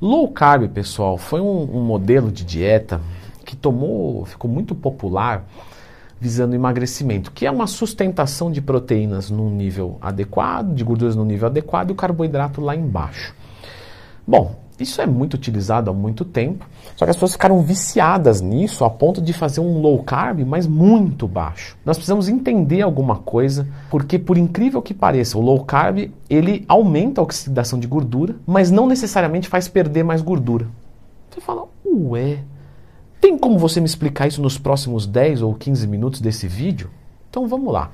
Low carb, pessoal, foi um, um modelo de dieta que tomou, ficou muito popular visando emagrecimento, que é uma sustentação de proteínas num nível adequado, de gorduras no nível adequado e o carboidrato lá embaixo. Bom, isso é muito utilizado há muito tempo, só que as pessoas ficaram viciadas nisso a ponto de fazer um low carb, mas muito baixo. Nós precisamos entender alguma coisa, porque por incrível que pareça, o low carb ele aumenta a oxidação de gordura, mas não necessariamente faz perder mais gordura. Você fala, ué, tem como você me explicar isso nos próximos 10 ou 15 minutos desse vídeo? Então vamos lá.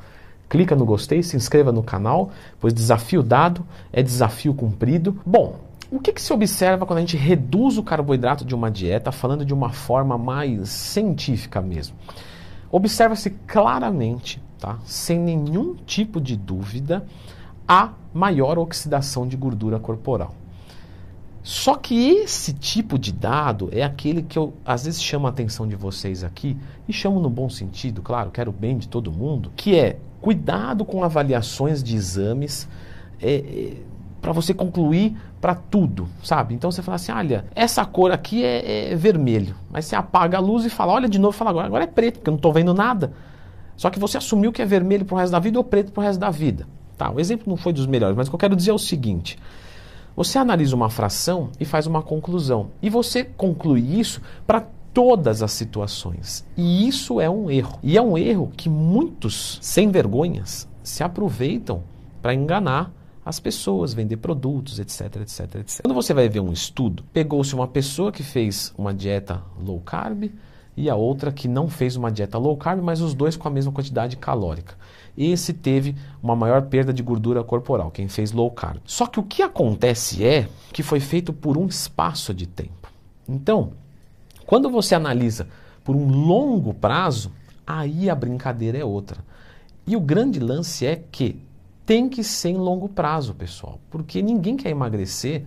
Clica no gostei, se inscreva no canal, pois desafio dado é desafio cumprido. Bom, o que, que, se observa quando a gente reduz o carboidrato de uma dieta, falando de uma forma mais científica mesmo? Observa-se claramente, tá, sem nenhum tipo de dúvida, a maior oxidação de gordura corporal. Só que esse tipo de dado é aquele que eu às vezes chamo a atenção de vocês aqui, e chamo no bom sentido, claro, quero o bem de todo mundo, que é cuidado com avaliações de exames. É, é, para você concluir para tudo, sabe? Então você fala assim, olha, essa cor aqui é, é, vermelho, mas você apaga a luz e fala, olha de novo, fala agora, agora é preto, porque eu não estou vendo nada. Só que você assumiu que é vermelho para o resto da vida ou preto para o resto da vida. Tá, o exemplo não foi dos melhores, mas o que eu quero dizer é o seguinte: você analisa uma fração e faz uma conclusão, e você conclui isso para todas as situações. E isso é um erro. E é um erro que muitos sem vergonhas se aproveitam para enganar as pessoas, vender produtos, etc, etc, etc. Quando você vai ver um estudo, pegou-se uma pessoa que fez uma dieta low carb e a outra que não fez uma dieta low carb, mas os dois com a mesma quantidade calórica. Esse teve uma maior perda de gordura corporal, quem fez low carb. Só que o que acontece é que foi feito por um espaço de tempo. Então, quando você analisa por um longo prazo, aí a brincadeira é outra. E o grande lance é que tem que ser em longo prazo, pessoal, porque ninguém quer emagrecer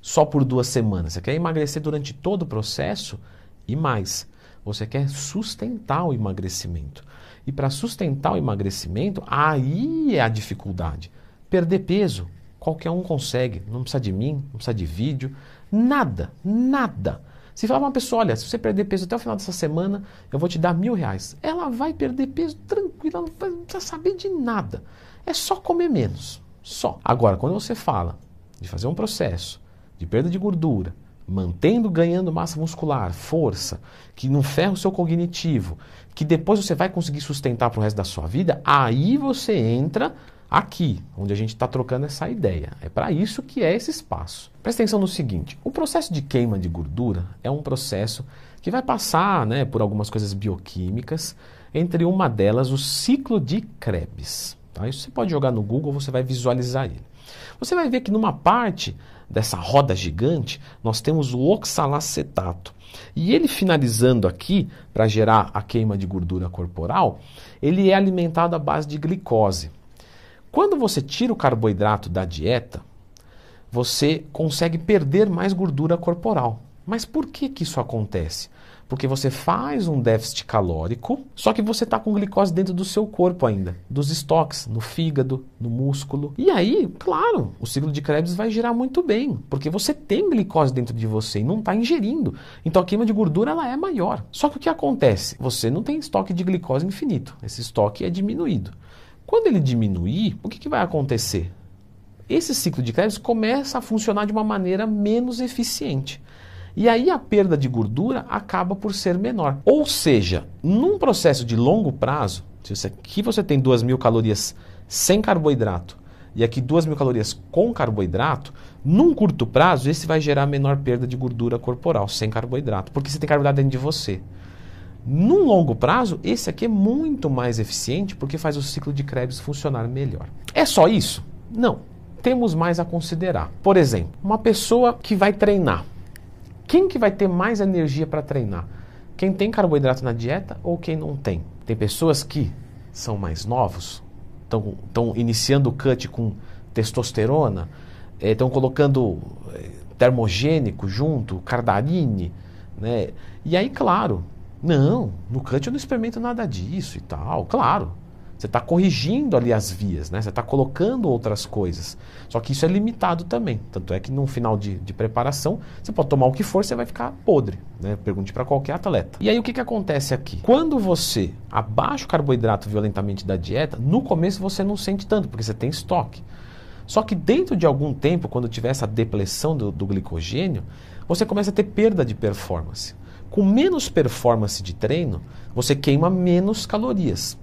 só por duas semanas. Você quer emagrecer durante todo o processo e mais. Você quer sustentar o emagrecimento. E para sustentar o emagrecimento, aí é a dificuldade. Perder peso, qualquer um consegue. Não precisa de mim, não precisa de vídeo, nada, nada. Se falar uma pessoa, olha, se você perder peso até o final dessa semana, eu vou te dar mil reais. Ela vai perder peso tranquila, não precisa saber de nada. É só comer menos. Só. Agora, quando você fala de fazer um processo de perda de gordura, mantendo ganhando massa muscular, força, que não ferra o seu cognitivo, que depois você vai conseguir sustentar para o resto da sua vida, aí você entra aqui, onde a gente está trocando essa ideia. É para isso que é esse espaço. Presta atenção no seguinte: o processo de queima de gordura é um processo que vai passar né, por algumas coisas bioquímicas, entre uma delas o ciclo de Krebs. Tá? Isso você pode jogar no Google, você vai visualizar ele. Você vai ver que numa parte dessa roda gigante, nós temos o oxalacetato. E ele finalizando aqui, para gerar a queima de gordura corporal, ele é alimentado à base de glicose. Quando você tira o carboidrato da dieta, você consegue perder mais gordura corporal. Mas por que, que isso acontece? Porque você faz um déficit calórico, só que você está com glicose dentro do seu corpo ainda, dos estoques, no fígado, no músculo. E aí, claro, o ciclo de Krebs vai girar muito bem, porque você tem glicose dentro de você e não está ingerindo. Então a queima de gordura ela é maior. Só que o que acontece? Você não tem estoque de glicose infinito, esse estoque é diminuído. Quando ele diminuir, o que, que vai acontecer? Esse ciclo de Krebs começa a funcionar de uma maneira menos eficiente. E aí a perda de gordura acaba por ser menor. Ou seja, num processo de longo prazo, se aqui você tem 2 mil calorias sem carboidrato e aqui 2 mil calorias com carboidrato, num curto prazo esse vai gerar menor perda de gordura corporal sem carboidrato, porque você tem carboidrato dentro de você. Num longo prazo, esse aqui é muito mais eficiente porque faz o ciclo de Krebs funcionar melhor. É só isso? Não. Temos mais a considerar. Por exemplo, uma pessoa que vai treinar. Quem que vai ter mais energia para treinar? Quem tem carboidrato na dieta ou quem não tem? Tem pessoas que são mais novos, estão iniciando o cut com testosterona, estão eh, colocando eh, termogênico junto, cardarine, né? E aí, claro, não, no cut eu não experimento nada disso e tal. Claro, Você está corrigindo ali as vias, né? você está colocando outras coisas. Só que isso é limitado também. Tanto é que no final de, de preparação, você pode tomar o que for, você vai ficar podre. Né? Pergunte para qualquer atleta. E aí o que, que acontece aqui? Quando você abaixa o carboidrato violentamente da dieta, no começo você não sente tanto, porque você tem estoque. Só que dentro de algum tempo, quando tiver essa depressão do, do glicogênio, você começa a ter perda de performance. Com menos performance de treino, você queima menos calorias.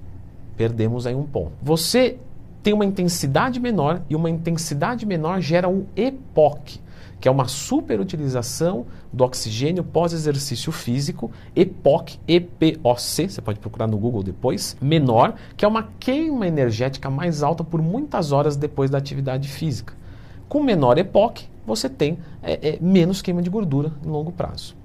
Perdemos aí um ponto. Você tem uma intensidade menor e uma intensidade menor gera um EPOC, que é uma superutilização do oxigênio pós-exercício físico, EPOC, EPOC, você pode procurar no Google depois, menor, que é uma queima energética mais alta por muitas horas depois da atividade física. Com menor EPOC, você tem é, é, menos queima de gordura em longo prazo.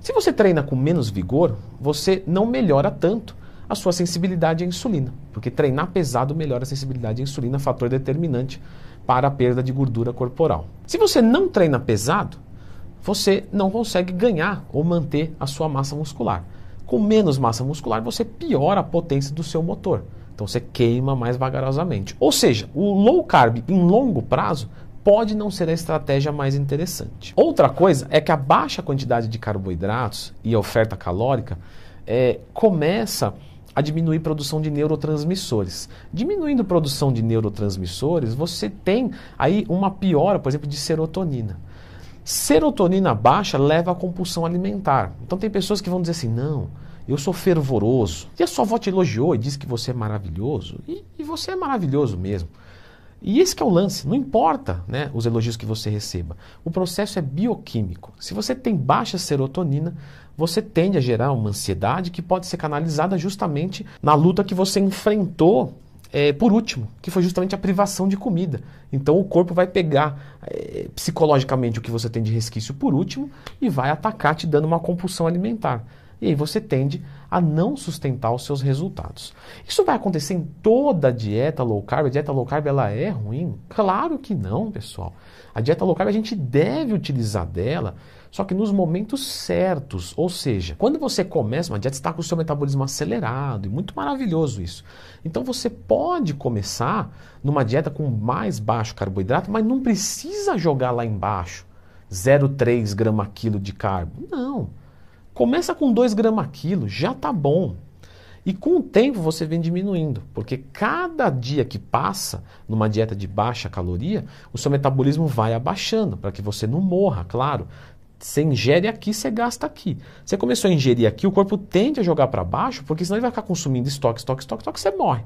Se você treina com menos vigor, você não melhora tanto a sua sensibilidade à insulina, porque treinar pesado melhora a sensibilidade à insulina, fator determinante para a perda de gordura corporal. Se você não treina pesado, você não consegue ganhar ou manter a sua massa muscular. Com menos massa muscular, você piora a potência do seu motor. Então você queima mais vagarosamente. Ou seja, o low carb em longo prazo pode não ser a estratégia mais interessante. Outra coisa é que a baixa quantidade de carboidratos e a oferta calórica é, começa a diminuir a produção de neurotransmissores. Diminuindo a produção de neurotransmissores, você tem aí uma piora, por exemplo, de serotonina. Serotonina baixa leva à compulsão alimentar. Então tem pessoas que vão dizer assim: não, eu sou fervoroso. E a sua avó te elogiou e disse que você é maravilhoso. E, e você é maravilhoso mesmo. E esse é o lance, não importa né, os elogios que você receba. O processo é bioquímico. Se você tem baixa serotonina, você tende a gerar uma ansiedade que pode ser canalizada justamente na luta que você enfrentou é, por último, que foi justamente a privação de comida. Então o corpo vai pegar é, psicologicamente o que você tem de resquício por último e vai atacar te dando uma compulsão alimentar. E aí você tende a não sustentar os seus resultados. Isso vai acontecer em toda dieta low carb? A dieta low carb ela é ruim? Claro que não, pessoal. A dieta low carb a gente deve utilizar dela, só que nos momentos certos. Ou seja, quando você começa uma dieta, está com o seu metabolismo acelerado e muito maravilhoso isso. Então você pode começar numa dieta com mais baixo carboidrato, mas não precisa jogar lá embaixo 0,3 grama quilo de carbo. Não. Começa com 2 gramas quilo, já tá bom. E com o tempo você vem diminuindo, porque cada dia que passa numa dieta de baixa caloria, o seu metabolismo vai abaixando, para que você não morra, claro. Você ingere aqui, você gasta aqui. Você começou a ingerir aqui, o corpo tende a jogar para baixo, porque senão ele vai ficar consumindo estoque, estoque, estoque, estoque, você morre.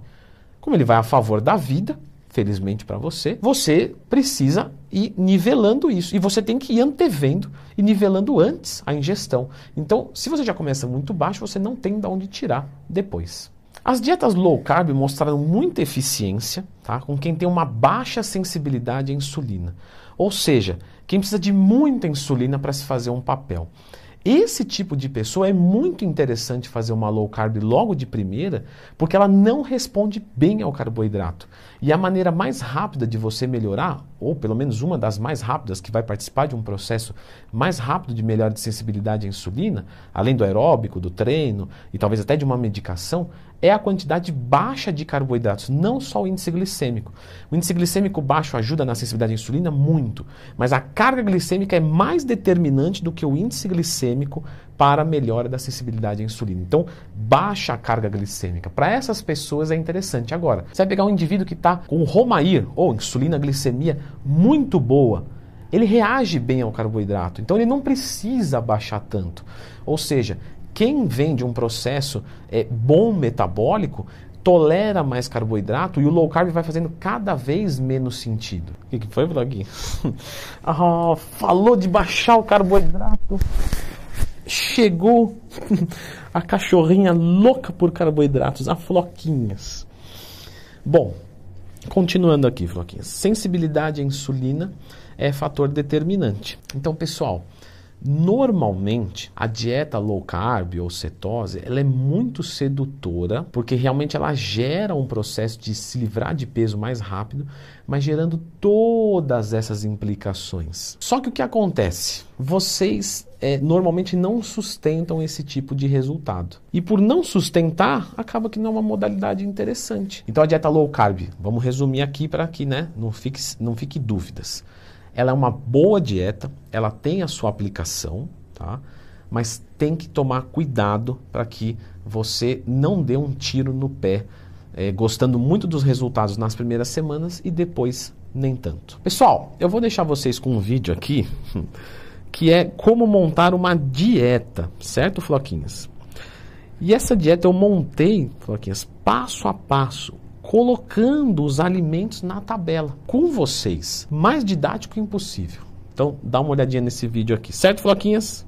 Como ele vai a favor da vida, felizmente para você, você precisa ir nivelando isso. E você tem que ir antevendo e nivelando antes a ingestão. Então, se você já começa muito baixo, você não tem de onde tirar depois. As dietas low carb mostraram muita eficiência tá? com quem tem uma baixa sensibilidade à insulina. Ou seja, quem precisa de muita insulina para se fazer um papel. Esse tipo de pessoa é muito interessante fazer uma low carb logo de primeira, porque ela não responde bem ao carboidrato. E a maneira mais rápida de você melhorar, ou pelo menos uma das mais rápidas, que vai participar de um processo mais rápido de melhora de sensibilidade à insulina, além do aeróbico, do treino e talvez até de uma medicação, é a quantidade baixa de carboidratos, não só o índice glicêmico. O índice glicêmico baixo ajuda na sensibilidade à insulina muito, mas a carga glicêmica é mais determinante do que o índice glicêmico para a melhora da sensibilidade à insulina. Então, baixa a carga glicêmica. Para essas pessoas é interessante. Agora, você vai pegar um indivíduo que está com Romair, ou insulina glicemia muito boa, ele reage bem ao carboidrato, então ele não precisa baixar tanto. Ou seja, quem vem de um processo é, bom metabólico tolera mais carboidrato e o low carb vai fazendo cada vez menos sentido. O que, que foi, Vloguinho? ah, falou de baixar o carboidrato. Chegou a cachorrinha louca por carboidratos, a Floquinhas. Bom, continuando aqui, Floquinhas. Sensibilidade à insulina é fator determinante. Então, pessoal, Normalmente, a dieta low carb ou cetose, ela é muito sedutora, porque realmente ela gera um processo de se livrar de peso mais rápido, mas gerando todas essas implicações. Só que o que acontece? Vocês é, normalmente não sustentam esse tipo de resultado. E por não sustentar, acaba que não é uma modalidade interessante. Então a dieta low carb, vamos resumir aqui para que né, não, fique, não fique dúvidas. Ela é uma boa dieta, ela tem a sua aplicação, tá? mas tem que tomar cuidado para que você não dê um tiro no pé, é, gostando muito dos resultados nas primeiras semanas e depois nem tanto. Pessoal, eu vou deixar vocês com um vídeo aqui que é como montar uma dieta, certo, Floquinhas? E essa dieta eu montei, Floquinhas, passo a passo, colocando os alimentos na tabela com vocês. Mais didático impossível. Então, dá uma olhadinha nesse vídeo aqui, certo, Floquinhas?